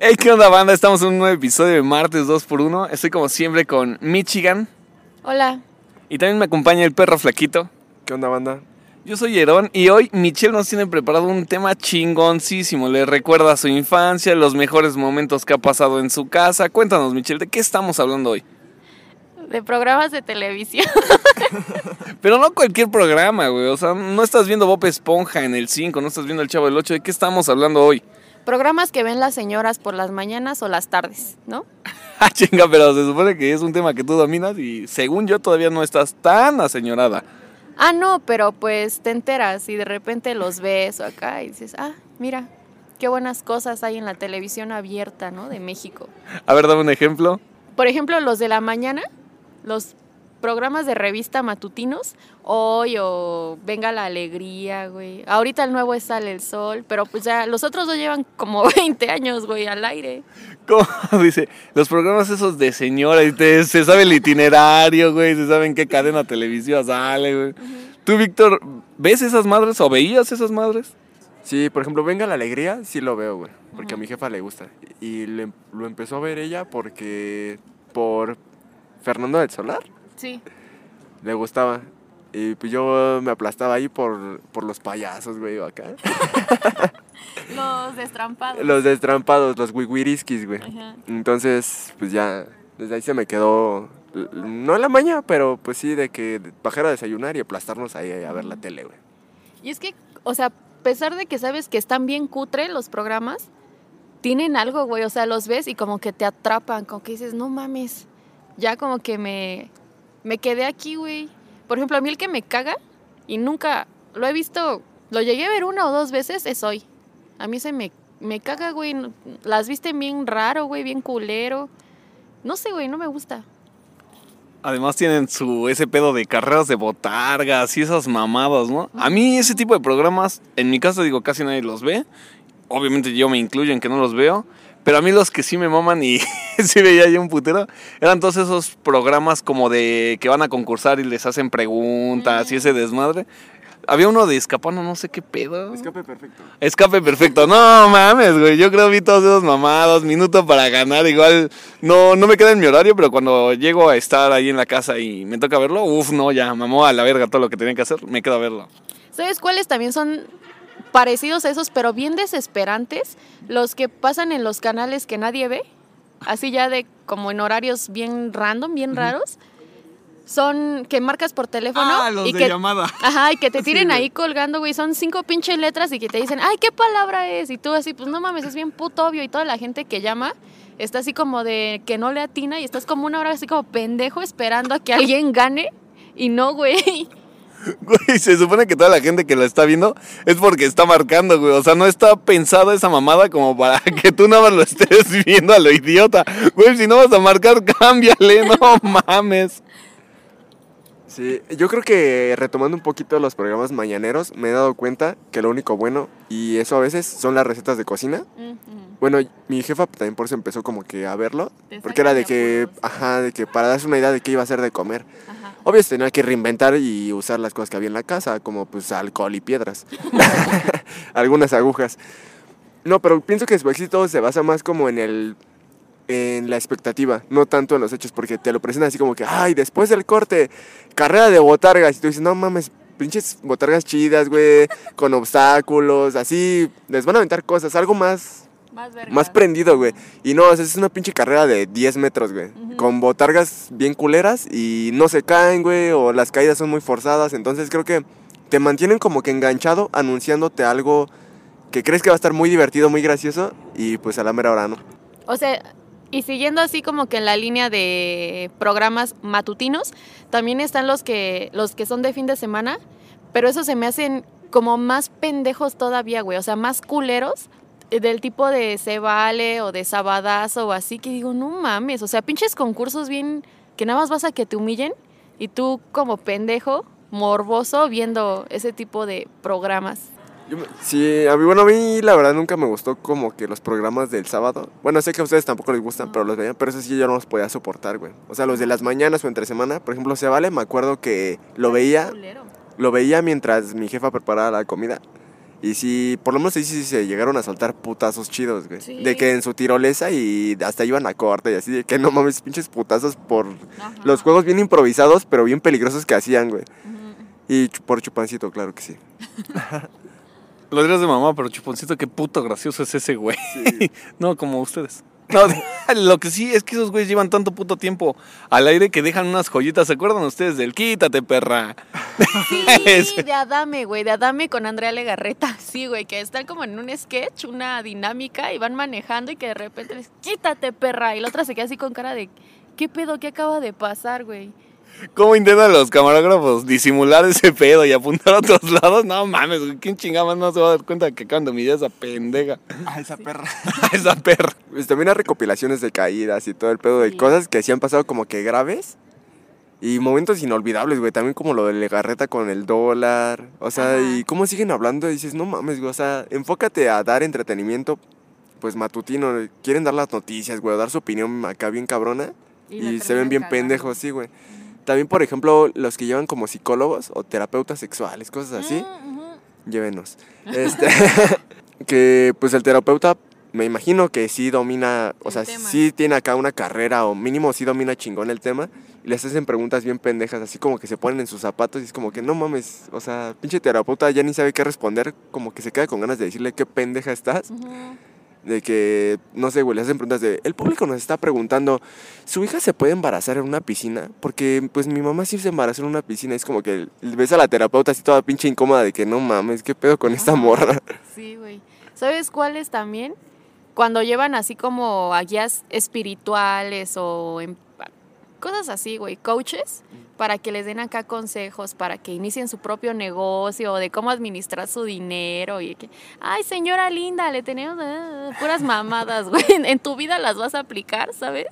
Hey, ¿qué onda, banda? Estamos en un nuevo episodio de Martes 2x1. Estoy como siempre con Michigan. Hola. Y también me acompaña el perro flaquito. ¿Qué onda, banda? Yo soy Herón y hoy Michelle nos tiene preparado un tema chingoncísimo. Le recuerda a su infancia, los mejores momentos que ha pasado en su casa. Cuéntanos, Michelle, ¿de qué estamos hablando hoy? De programas de televisión. Pero no cualquier programa, güey. O sea, no estás viendo Bob Esponja en el 5, no estás viendo El Chavo del 8. ¿De qué estamos hablando hoy? Programas que ven las señoras por las mañanas o las tardes, ¿no? ah, chinga, pero se supone que es un tema que tú dominas y según yo todavía no estás tan aseñorada. Ah, no, pero pues te enteras y de repente los ves o acá y dices, ah, mira, qué buenas cosas hay en la televisión abierta, ¿no? De México. A ver, dame un ejemplo. Por ejemplo, los de la mañana, los programas de revista matutinos, hoy o Venga la Alegría, güey. Ahorita el nuevo es Sale el Sol, pero pues ya los otros dos llevan como 20 años, güey, al aire. ¿Cómo? Dice, los programas esos de señora, y te, se sabe el itinerario, güey, se sabe en qué cadena televisiva sale, güey. ¿Tú, Víctor, ves esas madres o veías esas madres? Sí, por ejemplo, Venga la Alegría, sí lo veo, güey, porque a mi jefa le gusta. Y le- lo empezó a ver ella porque por Fernando del Solar Sí. le gustaba. Y pues yo me aplastaba ahí por, por los payasos, güey, o acá. Los destrampados. Los destrampados, los wiwiriskis, güey. Ajá. Entonces, pues ya, desde ahí se me quedó, no la mañana, pero pues sí, de que bajar a desayunar y aplastarnos ahí a ver la tele, güey. Y es que, o sea, a pesar de que sabes que están bien cutre los programas, tienen algo, güey. O sea, los ves y como que te atrapan, como que dices, no mames. Ya como que me, me quedé aquí, güey. Por ejemplo, a mí el que me caga y nunca lo he visto, lo llegué a ver una o dos veces, es hoy. A mí se me, me caga, güey. Las viste bien raro, güey, bien culero. No sé, güey, no me gusta. Además tienen su ese pedo de carreras de botargas y esas mamadas, ¿no? A mí ese tipo de programas, en mi caso digo, casi nadie los ve. Obviamente yo me incluyo en que no los veo. Pero a mí los que sí me maman y sí veía yo un putero, eran todos esos programas como de que van a concursar y les hacen preguntas y ese desmadre. Había uno de escapando, no sé qué pedo. Escape perfecto. Escape perfecto. No mames, güey. Yo creo que vi todos esos mamados, minuto para ganar. Igual no, no me queda en mi horario, pero cuando llego a estar ahí en la casa y me toca verlo, uff, no, ya mamó a la verga todo lo que tenía que hacer, me quedo a verlo. ¿Sabes cuáles también son parecidos a esos, pero bien desesperantes? Los que pasan en los canales que nadie ve, así ya de como en horarios bien random, bien raros. Son que marcas por teléfono Ah, los y de que llamada. Ajá, y que te tiren ahí colgando, güey. Son cinco pinches letras y que te dicen, ay, ¿qué palabra es? Y tú así, pues no mames, es bien puto obvio. Y toda la gente que llama está así como de que no le atina y estás como una hora así como pendejo esperando a que alguien gane. Y no, güey. Güey, se supone que toda la gente que lo está viendo es porque está marcando, güey. O sea, no está pensada esa mamada como para que tú nada más lo estés viendo a lo idiota. Güey, si no vas a marcar, cámbiale, no mames. Sí, yo creo que retomando un poquito los programas mañaneros, me he dado cuenta que lo único bueno, y eso a veces, son las recetas de cocina. Bueno, mi jefa también por eso empezó como que a verlo, porque era de que, ajá, de que para darse una idea de qué iba a hacer de comer. Ajá. Obvio se tenía que reinventar y usar las cosas que había en la casa, como pues alcohol y piedras. Algunas agujas. No, pero pienso que su éxito se basa más como en el en la expectativa, no tanto en los hechos, porque te lo presentan así como que, ay, después del corte, carrera de botargas, y tú dices, no mames, pinches botargas chidas, güey, con obstáculos, así, les van a aventar cosas, algo más Más más prendido, güey. Y no, o sea, es una pinche carrera de 10 metros, güey. Ujú. Con botargas bien culeras y no se caen, güey, o las caídas son muy forzadas. Entonces creo que te mantienen como que enganchado anunciándote algo que crees que va a estar muy divertido, muy gracioso y pues a la mera hora, ¿no? O sea, y siguiendo así como que en la línea de programas matutinos, también están los que, los que son de fin de semana, pero esos se me hacen como más pendejos todavía, güey. O sea, más culeros del tipo de Se Vale o de Sabadazo o así, que digo, no mames. O sea, pinches concursos bien que nada más vas a que te humillen y tú como pendejo, morboso, viendo ese tipo de programas. Sí, a mí, bueno, a mí la verdad nunca me gustó como que los programas del sábado. Bueno, sé que a ustedes tampoco les gustan, pero los veía, pero eso sí yo no los podía soportar, güey. O sea, los de las mañanas o entre semana, por ejemplo, se vale, me acuerdo que lo veía lo veía mientras mi jefa preparaba la comida Y sí, por lo menos ahí sí se llegaron a soltar putazos chidos, güey. Sí. De que en su tirolesa y hasta iban a corte y así, de que no mames, pinches putazos por los juegos bien improvisados, pero bien peligrosos que hacían, güey. Y ch- por chupancito, claro que sí. Lo dirás de mamá, pero chuponcito, qué puto gracioso es ese güey. no, como ustedes. No, lo que sí es que esos güeyes llevan tanto puto tiempo al aire que dejan unas joyitas. ¿Se acuerdan ustedes del quítate, perra? Sí, de Adame, güey, de Adame con Andrea Legarreta. Sí, güey, que están como en un sketch, una dinámica y van manejando y que de repente les quítate, perra. Y la otra se queda así con cara de, ¿qué pedo? ¿Qué acaba de pasar, güey? ¿Cómo intentan los camarógrafos disimular ese pedo y apuntar a otros lados? No mames, güey, ¿quién chingada no se va a dar cuenta que acaban de humillar a esa pendeja? Ah, esa perra. A esa perra. Pues también hay recopilaciones de caídas y todo el pedo de Sí. cosas que sí han pasado como que graves. Y momentos inolvidables, güey. También como lo de Legarreta con el dólar. O sea, Ajá. y cómo siguen hablando. Y dices, no mames, güey. O sea, enfócate a dar entretenimiento, pues matutino. Quieren dar las noticias, güey. o Dar su opinión acá bien cabrona. Y, la se ven bien cagando. pendejos, sí, güey. También, por ejemplo, los que llevan como psicólogos o terapeutas sexuales, cosas así. Mm. Llévenos. Este, que pues el terapeuta, me imagino que sí domina, o El sea, tema. sí tiene acá una carrera o mínimo sí domina chingón el tema. Y les hacen preguntas bien pendejas, así como que se ponen en sus zapatos y es como que no mames, o sea, pinche terapeuta ya ni sabe qué responder, como que se queda con ganas de decirle qué pendeja estás. De que, no sé, güey, le hacen preguntas de, el público nos está preguntando, ¿su hija se puede embarazar en una piscina? Porque, pues, mi mamá sí se embarazó en una piscina. Es como que ves a la terapeuta así toda pinche incómoda de que, no mames, ¿qué pedo con esta morra? Sí, güey. ¿Sabes cuáles también? Cuando llevan así como a guías espirituales o en- cosas así, güey, coaches, para que les den acá consejos, para que inicien su propio negocio, de cómo administrar su dinero y que, ay, señora linda, le tenemos ah, puras mamadas, güey. En tu vida las vas a aplicar, ¿sabes?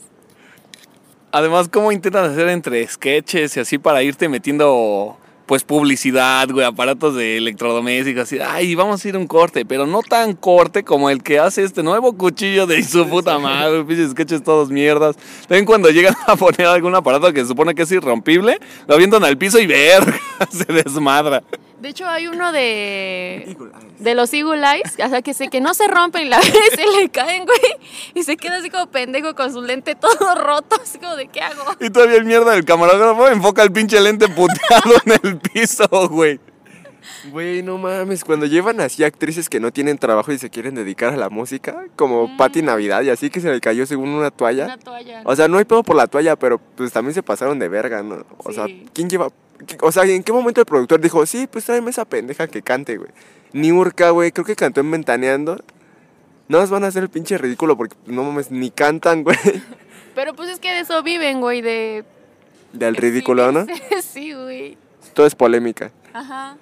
Además, ¿cómo intentan hacer entre sketches y así para irte metiendo, pues, publicidad, güey, aparatos de electrodomésticos? Así, ay, vamos a ir a un corte, pero no tan corte como el que hace este nuevo cuchillo de su puta madre, pinches sketches todos mierdas. También cuando llegan a poner algún aparato que se supone que es irrompible, lo avientan al piso y verga, se desmadra. De hecho, hay uno de de los Eagle Eyes, o sea, que, se, que no se rompen y la vez se le caen, güey, y se queda así como pendejo con su lente todo roto, así como de, ¿qué hago? Y todavía el mierda del camarógrafo enfoca el pinche lente puteado en el piso, güey. Güey, no mames, cuando llevan así actrices que no tienen trabajo y se quieren dedicar a la música, como Mm. Patti Navidad y así que se le cayó según una toalla. Una toalla. O sea, no hay pedo por la toalla, pero pues también se pasaron de verga, ¿no? O sea. ¿quién lleva...? O sea, ¿en qué momento el productor dijo, sí, pues tráeme esa pendeja que cante, güey? Niurka, güey, creo que cantó en Ventaneando. No nos van a hacer el pinche ridículo porque no mames, ni cantan, güey. Pero pues es que de eso viven, güey, de... Del ridículo, ¿no? Sí, güey. Todo es polémica. Ajá.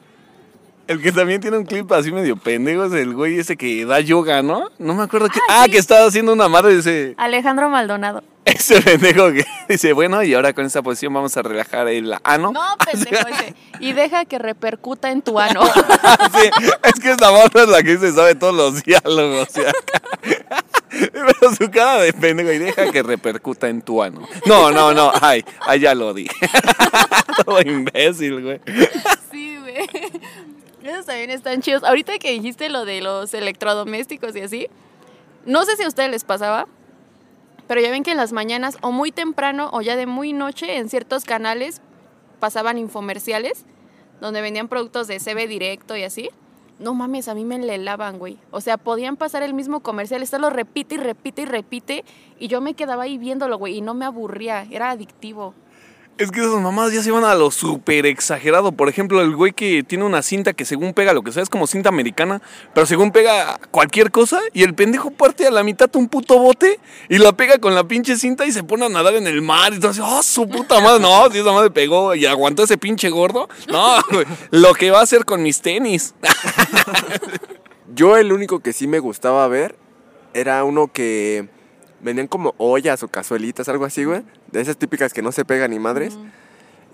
El que también tiene un clip así medio pendejo es el güey ese que da yoga, ¿no? No me acuerdo que. Ah, que estaba haciendo una madre ese, Alejandro Maldonado. ese pendejo que dice, bueno, y ahora con esta posición vamos a relajar el ano. No, pendejo ese. Y deja que repercuta en tu ano. Sí, es que esta morra es la que se sabe todos los diálogos. Pero su cara de pendejo y deja que repercuta en tu ano. No, no, no, ay, ay ya lo dije. Todo imbécil, güey. Sí, güey. Esos también están chidos. Ahorita que dijiste lo de los electrodomésticos y así, no sé si a ustedes les pasaba, pero ya ven que en las mañanas o muy temprano o ya de muy noche en ciertos canales pasaban infomerciales donde vendían productos de CB directo y así. No mames, a mí me enlelaban, güey. O sea, podían pasar el mismo comercial, esto lo repite y repite y repite, y yo me quedaba ahí viéndolo, güey, y no me aburría, era adictivo. Es que esas mamadas ya se van a lo súper exagerado. Por ejemplo, el güey que tiene una cinta que según pega lo que sea es como cinta americana, pero según pega cualquier cosa y el pendejo parte a la mitad un puto bote y la pega con la pinche cinta y se pone a nadar en el mar y así, ¡oh, su puta madre! No, si esa madre pegó y aguantó ese pinche gordo. No, güey, lo que va a hacer con mis tenis. Yo el único que sí me gustaba ver era uno que vendían como ollas o cazuelitas, algo así, güey. De esas típicas que no se pegan ni madres.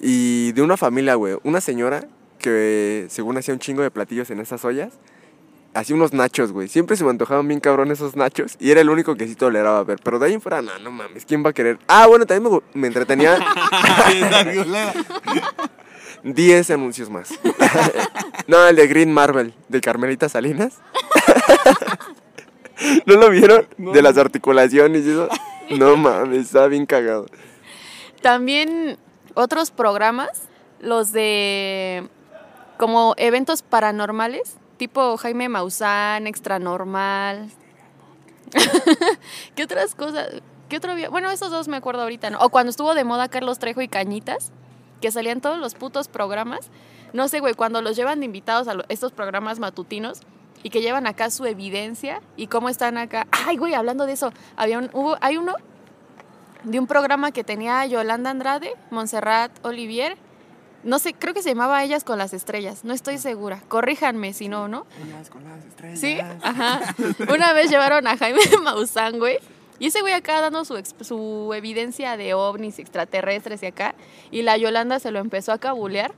Y de una familia, güey. Una señora que según hacía un chingo de platillos en esas ollas. Hacía unos nachos, güey. Siempre se me antojaban bien cabrón esos nachos. Y era el único que sí toleraba ver. Pero de ahí en fuera, no, no mames. ¿Quién va a querer? Ah, bueno, también me, me entretenía. 10 anuncios más. no, el de Green Marvel, de Carmelita Salinas. ¿No lo vieron? De las articulaciones y eso. No mames, está bien cagado. También otros programas, los de como eventos paranormales, tipo Jaime Maussan, Extra Normal. ¿Qué otras cosas? ¿Qué otro había? Bueno, esos dos me acuerdo ahorita, ¿no? O cuando estuvo de moda Carlos Trejo y Cañitas, que salían todos los putos programas. No sé, güey, cuando los llevan de invitados a estos programas matutinos y que llevan acá su evidencia y cómo están acá. Ay, güey, hablando de eso, había un, hubo, hay uno de un programa que tenía Yolanda Andrade, Montserrat Olivier. No sé, creo que se llamaba Ellas con las Estrellas, no estoy segura. Corríjanme si no, ¿no? Sí, ajá. Una vez llevaron a Jaime Maussan, güey. Y ese güey acá dando su, su evidencia de ovnis extraterrestres y acá. Y la Yolanda se lo empezó a cabulear.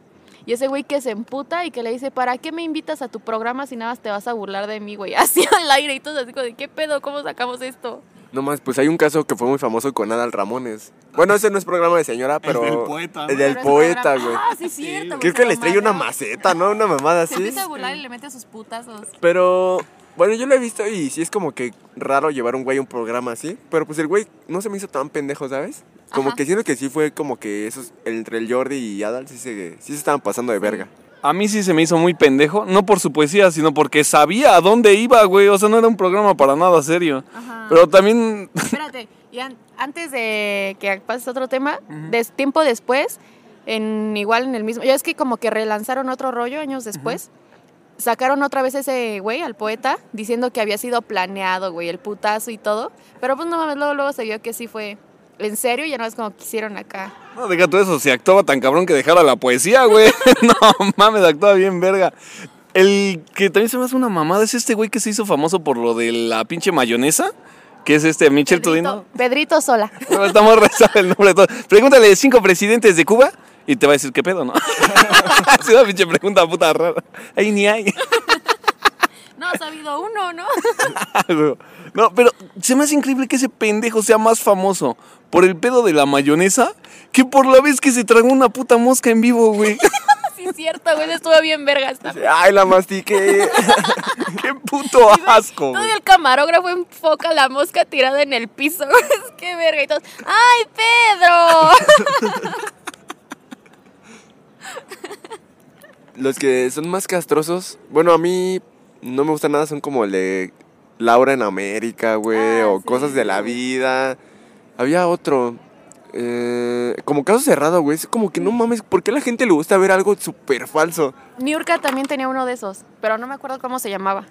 Y ese güey que se emputa y que le dice, ¿para qué me invitas a tu programa si nada más te vas a burlar de mí, güey? Así al aire y todo así como de, ¿qué pedo? ¿Cómo sacamos esto? No más, pues hay un caso que fue muy famoso con Adal Ramones. Bueno, ese no es programa de señora, pero. del poeta, ¿no? El del poeta, güey. Ah, sí, cierto. güey, Creo se que le estrella una maceta, ¿no? Una mamada Se así. empieza a burlar y le mete sus putazos. Pero, bueno, yo lo he visto y sí es como que raro llevar un güey a un programa así. Pero pues el güey no se me hizo tan pendejo, ¿sabes? Como Ajá. que siento que sí fue como que esos, entre el Jordi y Adal sí se, sí se estaban pasando de verga. A mí sí se me hizo muy pendejo, no por su poesía, sino porque sabía a dónde iba, güey. O sea, no era un programa para nada serio. Ajá. Pero también, Espérate, y an- antes de que pases otro tema, tiempo después, en igual en el mismo, ya es que como que relanzaron otro rollo años después, sacaron otra vez ese güey al poeta diciendo que había sido planeado, güey, el putazo y todo, pero pues no mames, luego, luego se vio que sí fue en serio, ya no es como quisieron acá. no, deja todo eso, se actuaba tan cabrón que dejara la poesía, güey. no mames, actuaba bien verga. El que también se me hace una mamada es este güey que se hizo famoso por lo de la pinche mayonesa, que es este Michel Tudino. Pedrito, Pedrito Sola. No, estamos rezando el nombre de todos. Pregúntale cinco presidentes de Cuba y te va a decir qué pedo, ¿no? es una pinche pregunta puta rara. Ahí ni hay. No, ha sabido uno, ¿no? No, pero se me hace increíble que ese pendejo sea más famoso por el pedo de la mayonesa que por la vez que se tragó una puta mosca en vivo, güey. sí, es cierto, güey, estuvo bien verga esta. Ay, la mastiqué. Qué puto asco. Todo el camarógrafo enfoca la mosca tirada en el piso. Que verga. Y todos, ¡ay, Pedro! Los que son más castrosos, bueno, a mí no me gusta nada, son como el de Laura en América, güey, Ah, o sí. cosas de la vida. Había otro, eh, como caso cerrado, güey, es como que no mames, ¿por qué a la gente le gusta ver algo súper falso? Niurka también tenía uno de esos, pero no me acuerdo cómo se llamaba.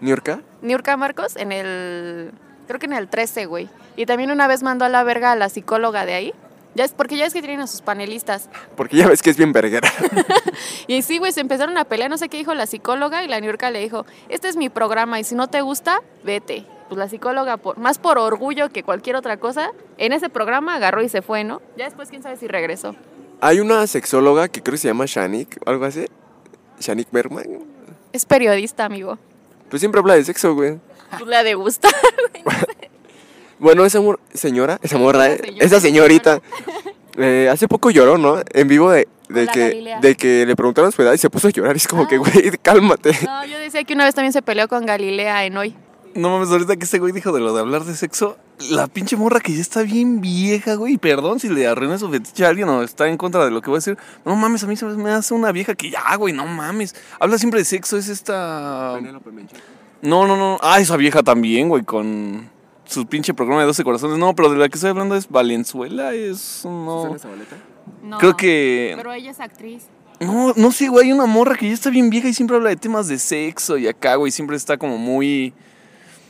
¿Niurka? Niurka Marcos en el. Creo que en el 13, güey. Y también una vez mandó a la verga a la psicóloga de ahí. Ya es porque ya es que tienen a sus panelistas. Porque ya ves que es bien verguera. Y sí, güey, se empezaron a pelear. No sé qué dijo la psicóloga. Y la Niurka le dijo: Este es mi programa. Y si no te gusta, vete. Pues la psicóloga, por, más por orgullo que cualquier otra cosa, en ese programa agarró y se fue, ¿no? Ya después, quién sabe si regresó. Hay una sexóloga que creo que se llama Shanik, o algo así. Shanik Bergman. Es periodista, amigo. Pues siempre habla de sexo, güey. Pues le ha de gustar. Bueno, esa mor- señora, esa morra, Esa eh, señora. esa señorita, eh, hace poco lloró, ¿no? En vivo de, que, Galilea. de que le preguntaron su edad y se puso a llorar. Y es como que, Ah. güey, cálmate. No, yo decía que una vez también se peleó con Galilea en hoy. No mames, ahorita que este güey dijo de lo de hablar de sexo, la pinche morra que ya está bien vieja, güey. Perdón si le arruiné su fetiche a alguien o está en contra de lo que voy a decir. No mames, a mí se me hace una vieja que ya, güey, no mames. Habla siempre de sexo, es esta. No, no, no. Ah, esa vieja también, güey, con su pinche programa de 12 corazones. No, pero de la que estoy hablando es Valenzuela, es. No. No, Creo que. Pero ella es actriz. No, no sé, güey, hay una morra que ya está bien vieja y siempre habla de temas de sexo y acá, güey, siempre está como muy.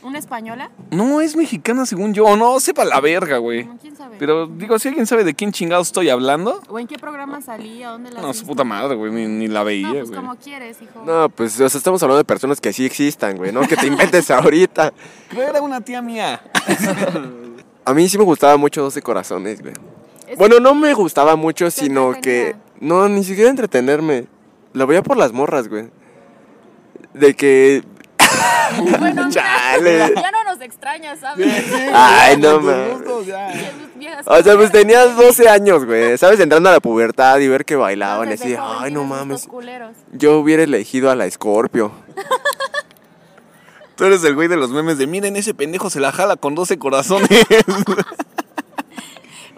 ¿Una española? No, es mexicana según yo. O no, sepa la verga, güey. ¿Quién sabe? Pero digo, si alguien sabe de quién chingado estoy hablando, ¿O en qué programa salía? ¿Dónde la no, su puta madre, güey, ni, ni la veía, No, güey. pues como quieres, hijo. No, pues, o sea, estamos hablando de personas que sí existan, güey, ¿no? Que te inventes ahorita. Pero era una tía mía. A mí sí me gustaba mucho 12 corazones, güey. Es- Bueno, no me gustaba mucho, sino que... entretenía. No, ni siquiera entretenerme. Lo veía por las morras, güey. De que... Bueno, mira, Chale. ya no nos extrañas, ¿sabes? Ay, no, mames. O sea, pues tenías 12 años, güey. ¿Sabes? Entrando a la pubertad y ver que bailaban y así, ay, no mames. Yo hubiera elegido a la Scorpio. Tú eres el güey de los memes de miren, ese pendejo se la jala con 12 corazones.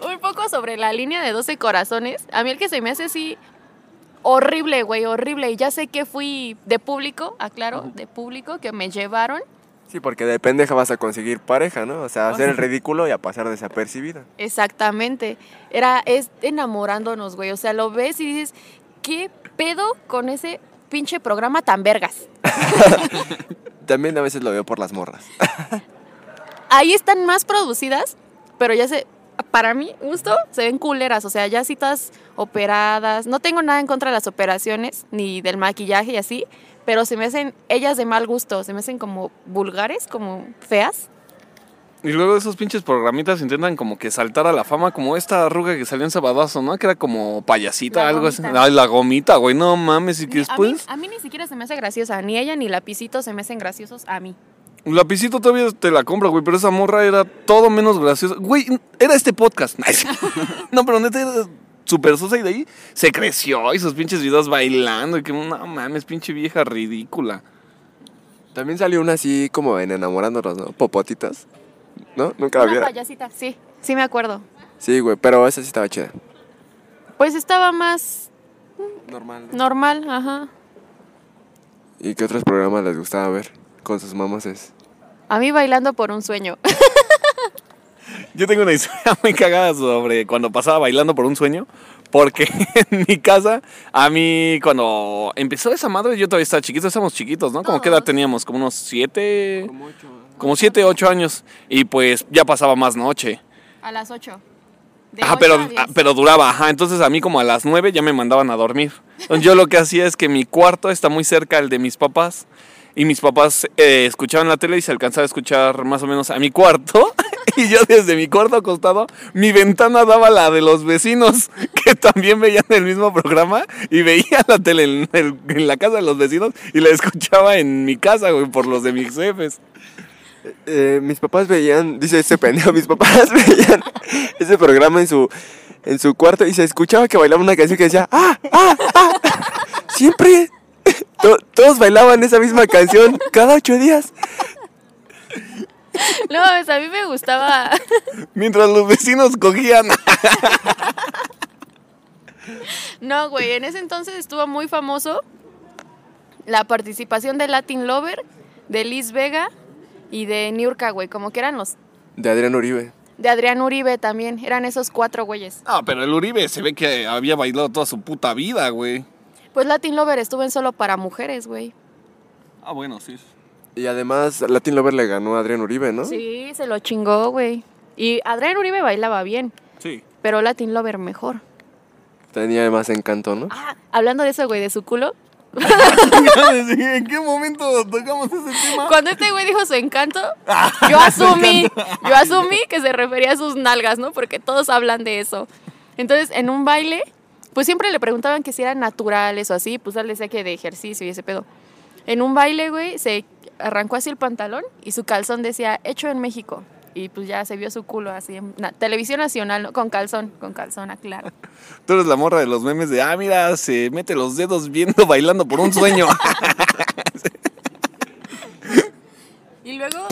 Un poco sobre la línea de 12 corazones. A mí el que se me hace así horrible, güey, horrible. Y ya sé que fui de público, aclaro, de público, que me llevaron. Sí, porque de pendeja vas a conseguir pareja, ¿no? O sea, hacer el ridículo y a pasar desapercibida. Exactamente. Era, es enamorándonos, güey. O sea, lo ves y dices, ¿qué pedo con ese pinche programa tan vergas? También a veces lo veo por las morras. Ahí están más producidas, pero ya se, para mí, gusto, se ven culeras. O sea, ya citas operadas. No tengo nada en contra de las operaciones, ni del maquillaje y así, pero se me hacen ellas de mal gusto. Se me hacen como vulgares, como feas. Y luego esos pinches programitas intentan como que saltar a la fama, como esta arruga que salió en Sabadazo, ¿no? Que era como payasita, La algo así. Ay, la gomita, güey, no mames. Y que Ni- a, mí, después, a mí ni siquiera se me hace graciosa. Ni ella ni Lapicito se me hacen graciosos a mí. Lapicito todavía te la compra, güey, pero esa morra era todo menos graciosa. Güey, era este podcast. no, pero neta era súper sosa y de ahí se creció y sus pinches videos bailando. Y que no mames, pinche vieja ridícula. También salió una así como en enamorándonos, ¿no? Popotitas. ¿No? Nunca la Una payasita, sí, sí me acuerdo. Sí, güey, pero esa sí estaba chida. Pues estaba más Normal. normal, ajá. ¿Y qué otros programas les gustaba ver con sus mamás? A mí bailando por un sueño. Yo tengo una historia muy cagada sobre cuando pasaba bailando por un sueño. Porque en mi casa, a mí cuando empezó esa madre, yo todavía estaba chiquito, estábamos chiquitos, ¿no? Como que edad Todos. teníamos, como unos siete, como siete, ocho años. Y pues ya pasaba más noche. A las 8. Ajá, pero, ah, pero duraba, ajá. Entonces a mí como a las nueve ya me mandaban a dormir. Entonces yo lo que hacía es que mi cuarto está muy cerca al de mis papás. Y mis papás eh, escuchaban la tele y se alcanzaba a escuchar más o menos a mi cuarto. Y yo desde mi cuarto acostado, mi ventana daba la de los vecinos, que también veían el mismo programa. Y veía la tele en, la casa de los vecinos y la escuchaba en mi casa, güey, por los de mis jefes. Eh, mis papás veían, dice ese pendejo, mis papás veían ese programa en su, en su cuarto y se escuchaba que bailaba una canción que decía, ¡ah, ah, ah! Siempre. To- todos bailaban esa misma canción cada ocho días. No, pues, a mí me gustaba. Mientras los vecinos cogían. No, güey, en ese entonces estuvo muy famoso la participación de Latin Lover, de Liz Vega y de Niurka, güey. Como que eran los. De Adrián Uribe. De Adrián Uribe también. Eran esos cuatro güeyes. Ah, pero el Uribe se ve que había bailado toda su puta vida, güey. Pues Latin Lover estuvo en solo para mujeres, güey. Ah, bueno, sí. Y además Latin Lover le ganó a Adrián Uribe, ¿no? Sí, se lo chingó, güey. Y Adrián Uribe bailaba bien, Sí. pero Latin Lover mejor. Tenía más encanto, ¿no? Ah, hablando de eso, güey, de su culo. ¿En qué momento tocamos ese tema? Cuando este güey dijo su encanto, yo asumí, yo asumí que se refería a sus nalgas, ¿no? Porque todos hablan de eso. Entonces, en un baile, pues siempre le preguntaban que si eran naturales o así, pues él decía que de ejercicio y ese pedo. En un baile, güey, se arrancó así el pantalón y su calzón decía, hecho en México. Y pues ya se vio su culo así en na- televisión nacional, ¿no? Con calzón, con calzón, aclaro. Tú eres la morra de los memes de, ah, mira, se mete los dedos viendo, bailando por un sueño. Y luego,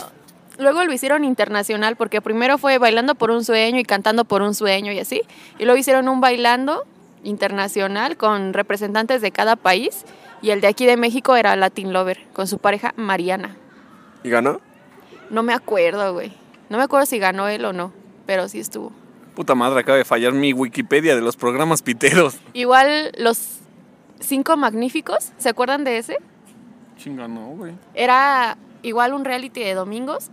luego lo hicieron internacional, porque primero fue bailando por un sueño y cantando por un sueño y así. Y luego hicieron un bailando internacional con representantes de cada país. Y el de aquí de México era Latin Lover, con su pareja Mariana. ¿Y ganó? No me acuerdo, güey. No me acuerdo si ganó él o no, pero sí estuvo. Puta madre, acaba de fallar mi Wikipedia de los programas piteros. Igual los cinco magníficos, ¿se acuerdan de ese? Chinga, no, güey. Era igual un reality de domingos,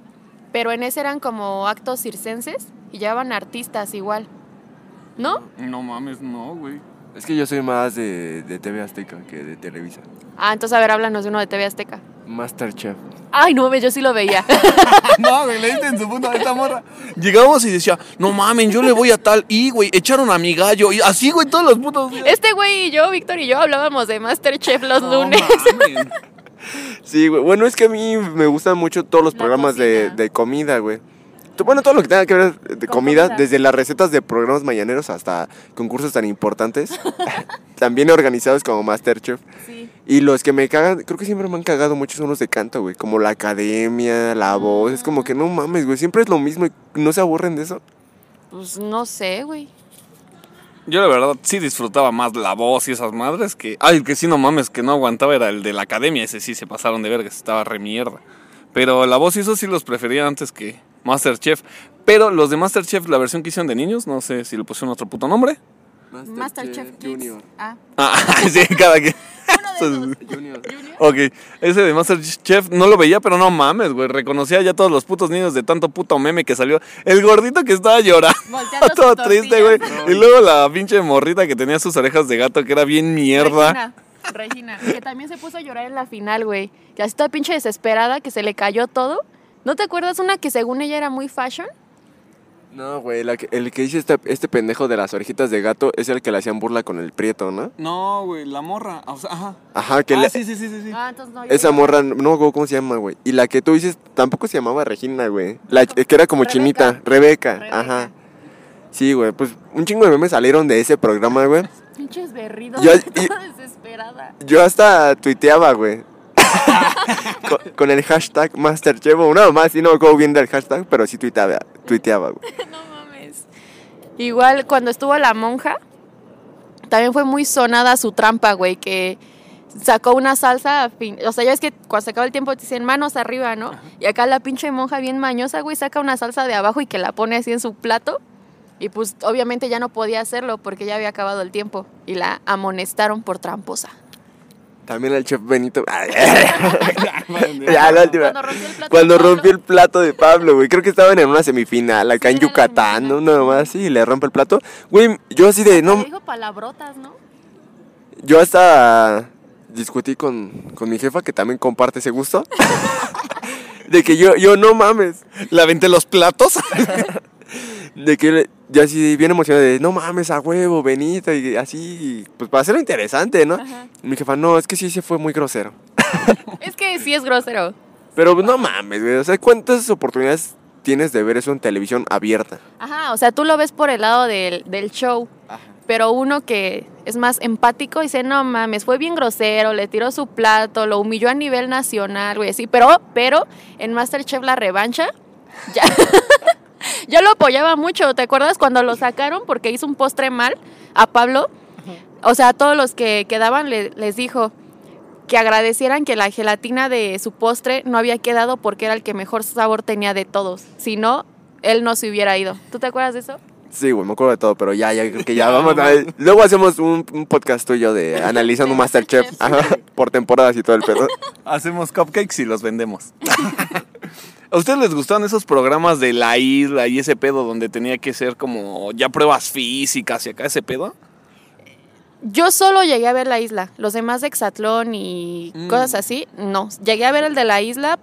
pero en ese eran como actos circenses y llevaban artistas igual. ¿No? No mames, no, güey. Es que yo soy más de, de TV Azteca que de Televisa. Ah, entonces a ver, háblanos de uno de TV Azteca. Masterchef. Ay, no, yo sí lo veía. No, güey, le diste en su punto a esta morra. Llegábamos y decía, no mames, yo le voy a tal. Y, güey, echaron a mi gallo. Y así, güey, todos los putos días. Este güey y yo, Víctor y yo, hablábamos de Masterchef los No lunes. mames. Sí, güey. Bueno, es que a mí me gustan mucho todos los La programas de, de comida, güey. Bueno, todo lo que tenga que ver de Con comida, comida. desde las recetas de programas mañaneros hasta concursos tan importantes, también organizados como Masterchef. Sí. Y los que me cagan, creo que siempre me han cagado mucho son los de canto, güey. Como la academia, la voz. Es como que no mames, güey. Siempre es lo mismo y no se aburren de eso. Pues no sé, güey. Yo la verdad sí disfrutaba más la voz y esas madres que... Ay, el que sí no mames, que no aguantaba era el de la academia. Ese sí se pasaron de verga, estaba re mierda. Pero la voz y eso sí los prefería antes que Masterchef. Pero los de Masterchef, la versión que hicieron de niños, no sé si le pusieron otro puto nombre. Masterchef Kids. Ah, Ah, sí, cada que... uno de. Junior. Ok, ese de Masterchef no lo veía, pero no mames, güey. Reconocía ya todos los putos niños de tanto puto meme que salió. El gordito que estaba llorando, Volteando todo triste, güey. Y luego la pinche morrita que tenía sus orejas de gato, que era bien mierda. Regina, Regina, que también se puso a llorar en la final, güey. Que así toda pinche desesperada, que se le cayó todo. ¿No te acuerdas una que según ella era muy fashion? No, güey. la que- el que dice este, este pendejo de las orejitas de gato es el que le hacían burla con el prieto, ¿no? No, güey, la morra. O sea, ajá. Ajá, que Ah, le- sí, sí, sí, sí. sí. Ah, entonces no. Esa morra, no cómo se llama, güey. Y la que tú dices tampoco se llamaba Regina, güey. La que era como Rebeca. chinita. Rebeca. Rebeca. Ajá. Sí, güey. Pues un chingo de memes salieron de ese programa, güey. Pinches berridos. Yo- toda y- desesperada. Yo hasta tuiteaba, güey. Con, con el hashtag Masterchef. o Nada más, sí no bien del hashtag, pero sí tuiteaba, tuiteaba, güey. No mames. Igual cuando estuvo la monja, también fue muy sonada su trampa, güey, que sacó una salsa, a fin- o sea, ya ves que cuando se acaba el tiempo te dicen manos arriba, ¿no? Y acá la pinche monja bien mañosa, güey, saca una salsa de abajo y que la pone así en su plato. Y pues obviamente ya no podía hacerlo porque ya había acabado el tiempo y la amonestaron por tramposa. También el chef Benito. ya, la última. Cuando rompió el plato. Cuando de Pablo. rompió el plato de Pablo, güey. Creo que estaban en una semifinal acá Sí, en la Yucatán, ¿no? Nada más así, y le rompe el plato. Güey, yo así de, Le no, dijo palabrotas, ¿no? yo hasta discutí con, con mi jefa que también comparte ese gusto. de que yo, yo no mames. Le aventé los platos. De que yo así bien emocionado de, no mames, a huevo, Benito, y así, pues para hacerlo interesante, ¿no? Ajá. Mi jefa, no, es que sí, se fue muy grosero. Es que sí es grosero. Pero no mames, güey, o sea, ¿cuántas oportunidades tienes de ver eso en televisión abierta? Ajá, o sea, tú lo ves por el lado del, del show, pero uno que es más empático dice, no mames, fue bien grosero, le tiró su plato, lo humilló a nivel nacional, güey, así, pero, pero en Masterchef la revancha, ya, yo lo apoyaba mucho, ¿te acuerdas cuando lo sacaron porque hizo un postre mal a Pablo? O sea, a todos los que quedaban le- les dijo que agradecieran que la gelatina de su postre no había quedado porque era el que mejor sabor tenía de todos, si no, él no se hubiera ido. ¿Tú te acuerdas de eso? Sí, güey, me acuerdo de todo, pero ya, ya creo que ya vamos a ver. Luego hacemos un, un podcast tuyo de analizando Masterchef. ajá, por temporadas y todo el pedo. Hacemos cupcakes y los vendemos. ¿A ustedes les gustaban esos programas de la isla y ese pedo donde tenía que ser como ya pruebas físicas y acá ese pedo? Yo solo llegué a ver la isla, los demás de Exatlón y Mm. cosas así, no. Llegué a ver el de la isla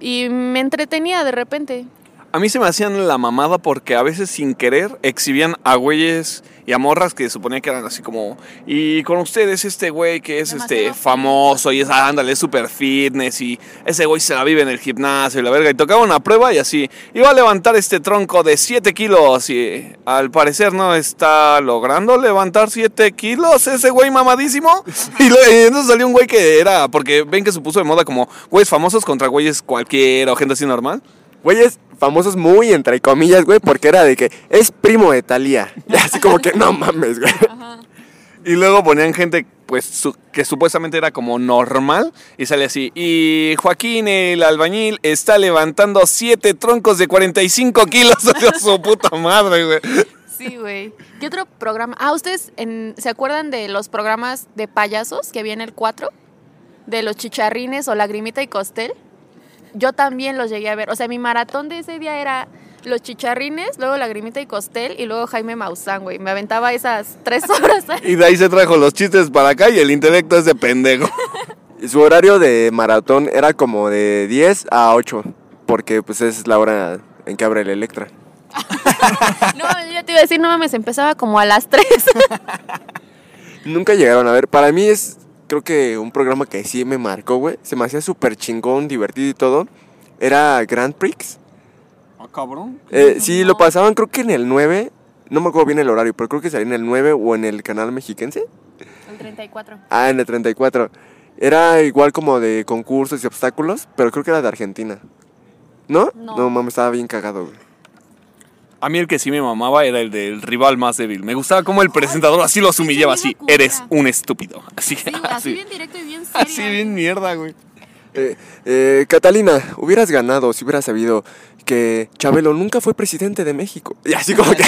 y me entretenía de repente. A mí se me hacían la mamada porque a veces sin querer exhibían a güeyes y a morras que suponía que eran así como. Y con ustedes este güey que es este famoso y es, ándale, es super fitness y ese güey se la vive en el gimnasio y la verga. Y tocaba una prueba y así. Iba a levantar este tronco de 7 kilos y al parecer no está logrando levantar 7 kilos ese güey mamadísimo. Y, lo- y entonces salió un güey que era. Porque ven que se puso de moda como güeyes famosos contra güeyes cualquiera o gente así normal. Güeyes famosos muy entre comillas, güey, porque era de que es primo de Talía. Y así como que no mames, güey. Y luego ponían gente, pues, su- que supuestamente era como normal. Y sale así. Y Joaquín, el albañil, está levantando siete troncos de 45 kilos. Sea, su puta madre, güey. Sí, güey. ¿Qué otro programa? Ah, ¿ustedes en- se acuerdan de los programas de payasos que había en el 4? De los chicharrines o Lagrimita y Costel. Yo también los llegué a ver. O sea, mi maratón de ese día era los chicharrines, luego Lagrimita y Costel y luego Jaime Maussan, güey. Me aventaba esas tres horas. Y de ahí se trajo los chistes para acá y el intelecto es de pendejo. Su horario de maratón era como de 10 a 8, porque pues es la hora en que abre el Electra. No, yo te iba a decir, no mames, empezaba como a las 3. Nunca llegaron a ver. Para mí es creo que un programa que sí me marcó, güey. Se me hacía súper chingón, divertido y todo. Era Grand Prix. Ah, cabrón. Eh, sí, lo pasaban creo que en el 9. No me acuerdo bien el horario, pero creo que salía en el 9 o en el canal mexiquense. El 34. Ah, en el 34. Era igual como de concursos y obstáculos, pero creo que era de Argentina. ¿No? No. No, mames, estaba bien cagado, güey. A mí el que sí me mamaba era el del rival más débil. Me gustaba como el presentador así los humillaba, así, eres un estúpido. Así, Sí, así así, bien directo y bien serio. así bien mierda, güey. Eh, eh, Catalina, hubieras ganado si hubieras sabido que Chabelo nunca fue presidente de México. Y así como que,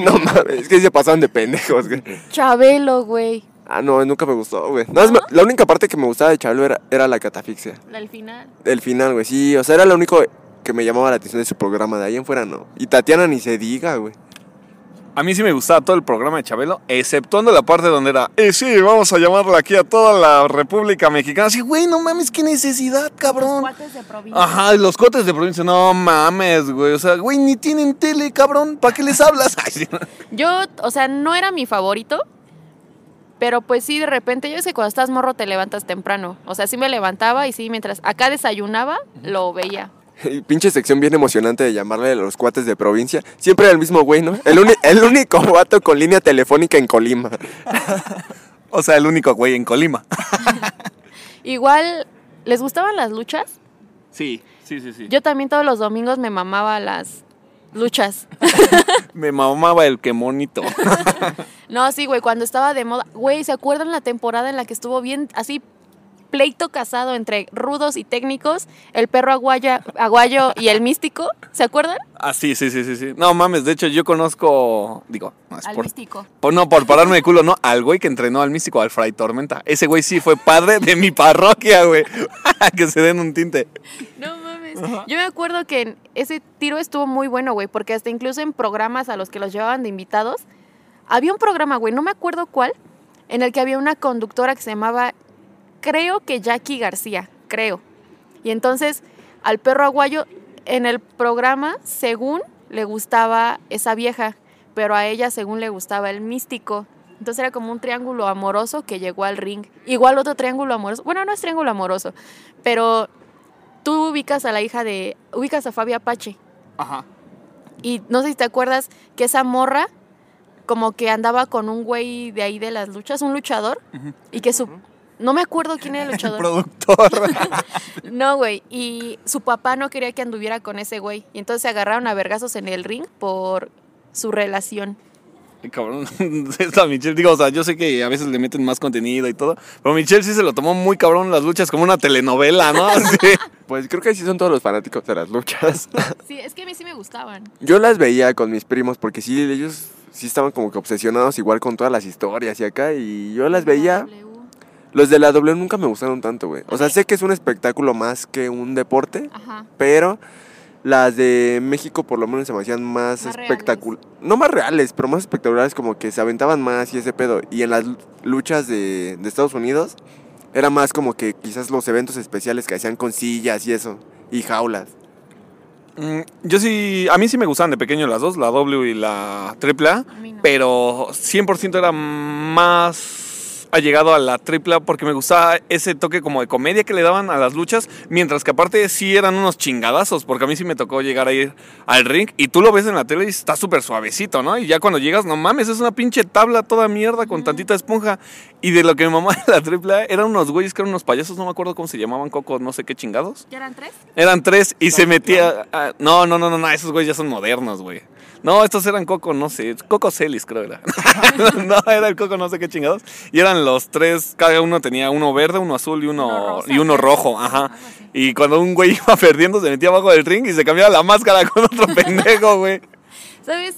no mames, es que se pasaban de pendejos, güey. Chabelo, güey. Ah, no, nunca me gustó, güey. La única parte que me gustaba de Chabelo era, era la catafixia. Al final. El final, güey, sí. O sea, era lo único que me llamaba la atención de su programa. De ahí en fuera, no. Y Tatiana ni se diga, güey. A mí sí me gustaba todo el programa de Chabelo, exceptuando la parte donde era, eh, sí, vamos a llamarla aquí a toda la República Mexicana. Así, güey, no mames, qué necesidad, cabrón. Cuates de provincia. Ajá, y los cotes de provincia, no mames, güey. O sea, güey, ni tienen tele, cabrón. ¿Para qué les hablas? Sí. Yo, o sea, no era mi favorito, pero pues sí, de repente, yo sé que cuando estás morro te levantas temprano. O sea, sí me levantaba y sí, mientras acá desayunaba, lo veía. Pinche sección bien emocionante de llamarle a los cuates de provincia. Siempre era el mismo güey, ¿no? El, el único vato con línea telefónica en Colima. O sea, el único güey en Colima. Igual, ¿les gustaban las luchas? Sí, sí, sí, sí. Yo también todos los domingos me mamaba las luchas. Me mamaba el que monito. No, sí, güey, cuando estaba de moda. Güey, ¿se acuerdan la temporada en la que estuvo bien así pleito casado entre rudos y técnicos? El perro aguaya, aguayo y el místico. ¿Se acuerdan? Ah, sí, sí, sí, sí, sí. No mames, de hecho yo conozco, digo, no es Al por, místico. por- no, por pararme de culo, no, al güey que entrenó al místico, al Fray Tormenta. Ese güey sí fue padre de mi parroquia, güey. que se den un tinte. No mames. Yo me acuerdo que ese tiro estuvo muy bueno, güey, porque hasta incluso en programas a los que los llevaban de invitados, había un programa, güey, no me acuerdo cuál, en el que había una conductora que se llamaba, creo que Jackie García, creo. Y entonces al perro aguayo en el programa, según le gustaba esa vieja, pero a ella según le gustaba el místico. Entonces era como un triángulo amoroso que llegó al ring. Igual otro triángulo amoroso. Bueno, no es triángulo amoroso, pero tú ubicas a la hija de. ubicas a Fabia Apache. Ajá. Y no sé si te acuerdas que esa morra, como que andaba con un güey de ahí de las luchas, un luchador, y que su. No me acuerdo quién era el luchador. Productor. No, güey. Y su papá no quería que anduviera con ese güey. Y entonces se agarraron a vergazos en el ring por su relación. Cabrón, esta Michelle, digo, o sea, yo sé que a veces le meten más contenido y todo, pero Michelle sí se lo tomó muy cabrón las luchas como una telenovela, ¿no? Sí. Pues creo que así son todos los fanáticos de las luchas. Sí, es que a mí sí me gustaban. Yo las veía con mis primos porque sí, ellos sí estaban como que obsesionados igual con todas las historias y acá. Y yo las veía. W. Los de la W nunca me gustaron tanto, güey. O sea, sé que es un espectáculo más que un deporte, Ajá. pero las de México por lo menos se me hacían más, Más espectaculares. No más reales, pero más espectaculares, como que se aventaban más y ese pedo. Y en las lu- luchas de, de Estados Unidos era más como que quizás los eventos especiales que hacían con sillas y eso, y jaulas. Mm, Yo sí, a mí sí me gustaban de pequeño las dos, la W y la AAA, no. pero 100% era más allegado a la AAA porque me gustaba ese toque como de comedia que le daban a las luchas, mientras que aparte sí eran unos chingadazos, porque a mí sí me tocó llegar a ir al ring y tú lo ves en la tele y está súper suavecito, ¿no? Y ya cuando llegas, no mames, es una pinche tabla toda mierda con tantita esponja. Y de lo que me mamaba de la AAA eran unos güeyes que eran unos payasos, no me acuerdo cómo se llamaban, Coco, no sé qué chingados. ¿Ya eran tres? Eran tres y se metía. ah, no, no, no, no, no, esos güeyes ya son modernos, güey. No, estos eran Coco, no sé. Coco Celis, creo era. no, era el Coco, no sé qué chingados. Y eran los tres, cada uno tenía uno verde, uno azul y uno, Uno rosa, y uno rojo. Ajá. Y cuando un güey iba perdiendo, se metía abajo del ring y se cambiaba la máscara con otro pendejo, güey. ¿Sabes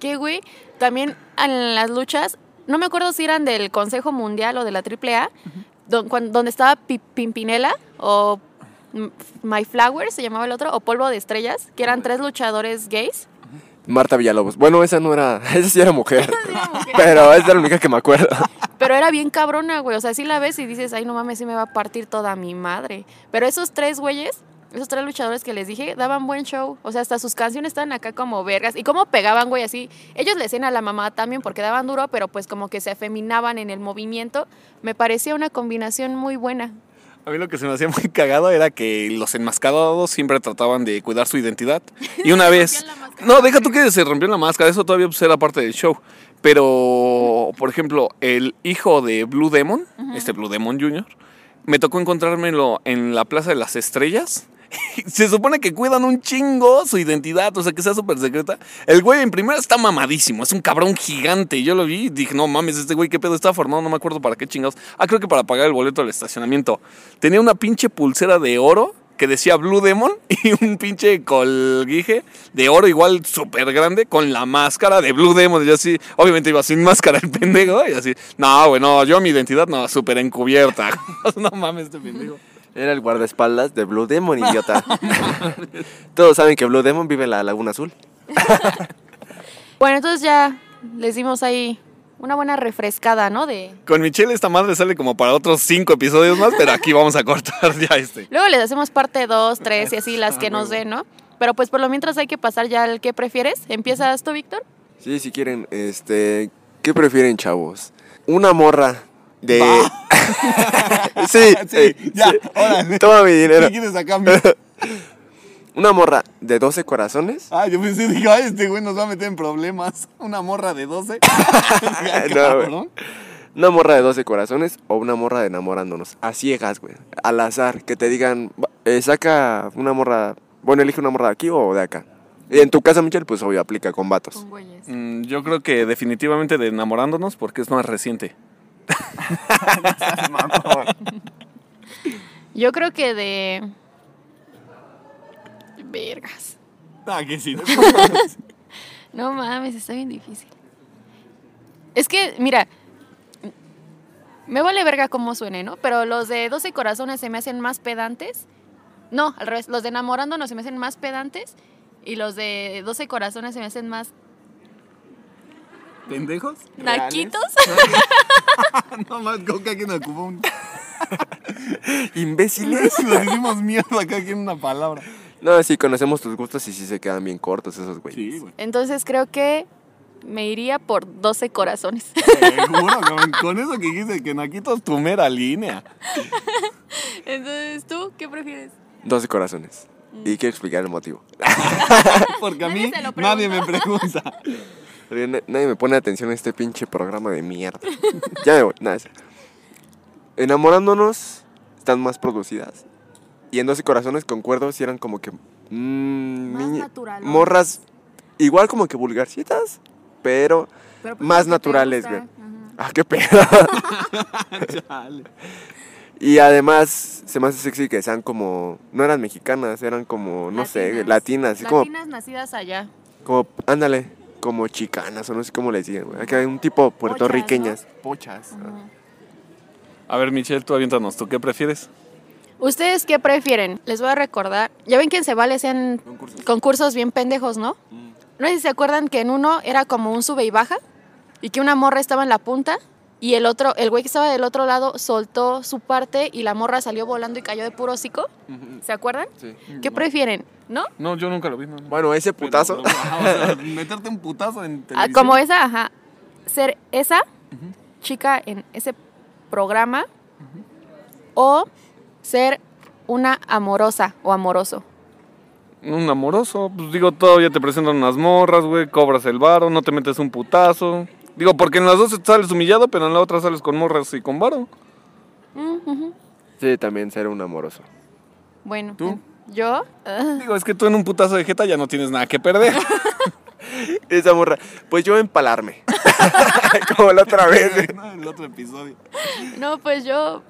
qué, güey? También en las luchas, no me acuerdo si eran del Consejo Mundial o de la AAA, don- cuan- donde estaba Pi- Pimpinela o My Flower, se llamaba el otro, o Polvo de Estrellas, que eran tres luchadores gays. Marta Villalobos. Bueno, esa no era, esa sí era mujer. era mujer. pero esa es la única que me acuerdo. Pero era bien cabrona, güey. O sea, sí la ves y dices, ay, no mames, sí me va a partir toda mi madre. Pero esos tres güeyes esos tres luchadores que les dije, daban buen show. O sea, hasta sus canciones estaban acá como vergas. Y cómo pegaban, güey, así. Ellos le hacían a la mamá también porque daban duro, pero pues como que se afeminaban en el movimiento. Me parecía una combinación muy buena. A mí lo que se me hacía muy cagado era que los enmascarados siempre trataban de cuidar su identidad. Y una vez... No, deja tú que se rompió la máscara, eso todavía pues, era parte del show. Pero, por ejemplo, el hijo de Blue Demon, este Blue Demon Jr., me tocó encontrármelo en la Plaza de las Estrellas. Se supone que cuidan un chingo su identidad, o sea, que sea súper secreta. El güey en primera está mamadísimo, es un cabrón gigante. Yo lo vi y dije, no mames, este güey, ¿qué pedo está formado? No me acuerdo para qué chingados. Ah, creo que para pagar el boleto del estacionamiento. Tenía una pinche pulsera de oro que decía Blue Demon y un pinche colguije de oro igual súper grande con la máscara de Blue Demon. Y yo así, obviamente iba sin máscara el pendejo y así, no, güey, no, yo mi identidad no, súper encubierta. no mames, este pendejo. Era el guardaespaldas de Blue Demon, idiota. Todos saben que Blue Demon vive en la Laguna Azul. Bueno, entonces ya les dimos ahí una buena refrescada, ¿no? De... Con Michelle esta madre sale como para otros cinco episodios más, pero aquí vamos a cortar ya este. Luego les hacemos parte 2, 3 y así las que nos den, ¿no? Pero pues por lo mientras hay que pasar ya al que prefieres. ¿Empiezas tú, Víctor? Sí, si quieren, este, ¿qué prefieren, chavos? Una morra de... sí, sí. órale. Toma mi dinero. quieres a cambio? Una morra de 12 corazones. Ah, yo pensé, dije, ay, este güey nos va a meter en problemas. Una morra de 12. No. Una morra de 12 corazones o una morra de enamorándonos. A ciegas, güey. Al azar. Que te digan, "Va- eh, saca una morra. Bueno, elige una morra de aquí o de acá. Y en tu casa, Michelle, pues obvio aplica con vatos. güeyes. Mm, yo creo que definitivamente de enamorándonos porque es más reciente. Yo creo que de... Vergas. Ah, que sí. No mames, está bien difícil. Es que, mira, me vale verga cómo suene, ¿no? Pero los de 12 corazones se me hacen más pedantes. No, al revés, los de enamorándonos se me hacen más pedantes y los de 12 corazones se me hacen más ¿Pendejos? naquitos. no más, creo que alguien ocupó un. Imbéciles. Nos hicimos mierda acá aquí en una palabra. No, sí, conocemos tus gustos y sí se quedan bien cortos esos güeyes. Sí, güey. Entonces creo que me iría por 12 corazones. Seguro, cabrón. Con eso que dijiste que Naquito es tu mera línea. Entonces, ¿tú qué prefieres? 12 corazones. Y quiero explicar el motivo. Porque a Nadie mí nadie me pregunta. Nadie me pone atención a este pinche programa de mierda. ya me voy, nada. Enamorándonos están más producidas. Y en 12 corazones concuerdo si eran como que. mm, Más. Morras, igual como que vulgarcitas, pero. Más naturales, güey. Ah, qué pedo. Y además se me hace sexy que sean como. No eran mexicanas, eran como, no sé, Latinas. latinas. Así como, Latinas nacidas allá. como, ándale, como chicanas o no sé cómo les digan, güey. Acá hay un tipo puertorriqueñas. Pochas. A ver, Michelle, tú aviéntanos. ¿Tú qué prefieres? ¿Ustedes qué prefieren? Les voy a recordar. Ya ven que en Cebal hacían Concursos. concursos bien pendejos, ¿no? No sé si se acuerdan que en uno era como un sube y baja y que una morra estaba en la punta y el otro, el güey que estaba del otro lado soltó su parte y la morra salió volando y cayó de puro hocico. ¿Se acuerdan? Sí. ¿Qué prefieren? ¿No? No, yo nunca lo vi. no, no. Bueno, ese putazo. Pero, ajá, o sea, meterte un putazo en Ah, televisión. como esa, ajá. Ser esa chica en ese programa o ser una amorosa o amoroso. Un amoroso, pues digo, todavía te presentan unas morras, güey, cobras el varo, no te metes un putazo. Digo, porque en las dos sales humillado, pero en la otra sales con morras y con varo. Mm, ujú. Sí, también ser un amoroso. Bueno, ¿Tú? ¿yo? Ah, Digo, es que tú en un putazo de jeta ya no tienes nada que perder. Esa morra. Pues yo empalarme. Como la otra vez. güey. No, en el otro episodio. no, pues yo...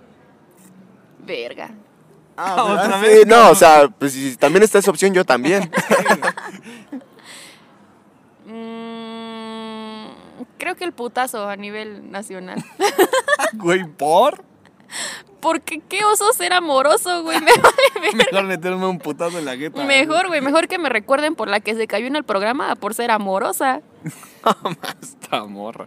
Verga. Ah, otra Sí, no, o sea, pues si también está esa opción, yo también. Mm, creo que el putazo a nivel nacional. Güey, ¿por? Porque qué oso ser amoroso, güey. Me vale ver. Mejor meterme un putazo en la jeta. Mejor, güey. Mejor que me recuerden por la que se cayó en el programa por ser amorosa. Esta morra.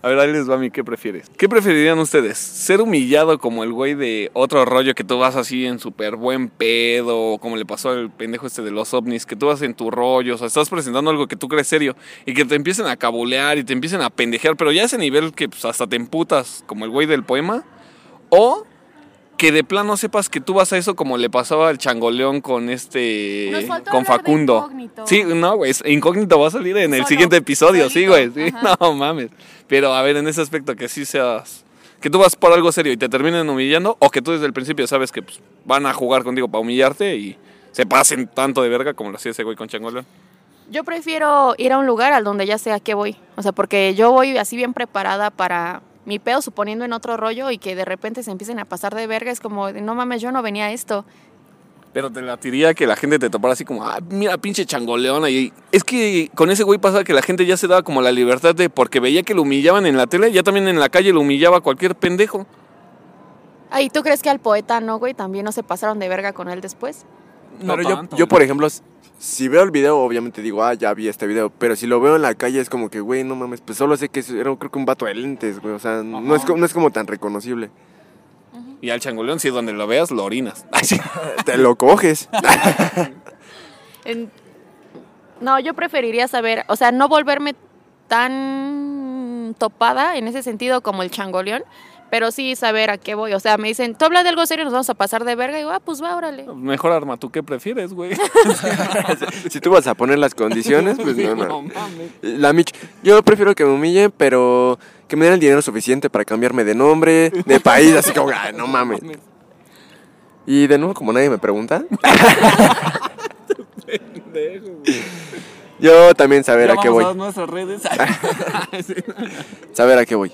A ver, ahí les va a mí, ¿qué prefieres? ¿Qué preferirían ustedes? ¿Ser humillado como el güey de otro rollo que tú vas así en súper buen pedo, como le pasó al pendejo este de los ovnis, que tú vas en tu rollo, o sea, estás presentando algo que tú crees serio y que te empiecen a cabulear y te empiecen a pendejear, pero ya a ese nivel que pues, hasta te emputas como el güey del poema? ¿O que de plano sepas que tú vas a eso como le pasaba al changoleón con este Nos faltó con de Facundo. Incógnito. Sí, no, güey, incógnito va a salir en el Solo, siguiente episodio, sí, güey, sí, no mames. Pero a ver, en ese aspecto que sí seas que tú vas por algo serio y te terminen humillando o que tú desde el principio sabes que pues, van a jugar contigo para humillarte y se pasen tanto de verga como lo hacía ese güey con changoleón. Yo prefiero ir a un lugar al donde ya sé a qué voy. O sea, porque yo voy así bien preparada para mi pedo, suponiendo en otro rollo y que de repente se empiecen a pasar de verga. Es como, de, no mames, yo no venía a esto. Pero te latiría que la gente te topara así como, ah, mira, pinche changoleón. Y es que con ese güey pasaba que la gente ya se daba como la libertad de, porque veía que lo humillaban en la tele, ya también en la calle lo humillaba cualquier pendejo. Ay, ¿tú crees que al poeta no, güey? También no se pasaron de verga con él después. No Pero yo, tanto, yo, güey. por ejemplo, si veo el video, obviamente digo, ah, ya vi este video. Pero si lo veo en la calle, es como que, güey, no mames, pues solo sé que era, creo que un vato de lentes, güey. O sea, no es, no es como tan reconocible. Y al changoleón, si donde lo veas, lo orinas. Te lo coges. En- No, yo preferiría saber, o sea, no volverme tan topada en ese sentido como el changoleón, pero sí saber a qué voy. O sea, me dicen, tú hablas de algo serio, nos vamos a pasar de verga. Y digo, ah, pues va, órale. Mejor arma, ¿tú qué prefieres, güey? si tú vas a poner las condiciones, pues no, no no. mames. La Mich, yo prefiero que me humillen, pero que me den el dinero suficiente para cambiarme de nombre, de país, así como, ah, no mames. Y de nuevo, como nadie me pregunta, yo también saber Ya a qué vamos voy. a nuestras redes. Saber a qué voy.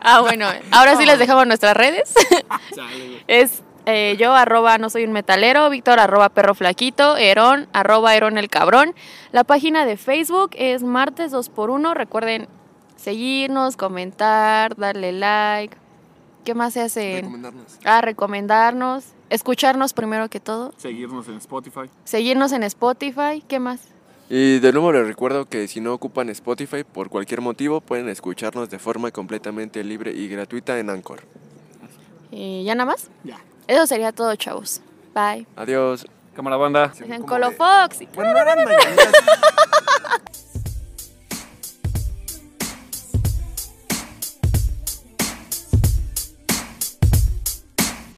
Ah, bueno, ahora sí les dejamos nuestras redes. Es eh, yo, arroba no soy un metalero, Víctor, arroba perro flaquito, Herón, arroba Herón el cabrón. La página de Facebook es martes 2x1. Recuerden seguirnos, comentar, darle like. ¿Qué más se hace? Recomendarnos. Ah, recomendarnos, escucharnos primero que todo, Seguirnos en Spotify. seguirnos en Spotify, ¿qué más? Y de nuevo les recuerdo que si no ocupan Spotify por cualquier motivo, pueden escucharnos de forma completamente libre y gratuita en Anchor. ¿Y ya nada más? Ya. Eso sería todo, chavos. Bye. Adiós. Cámara banda. En como Colo de-. Bueno, no eran.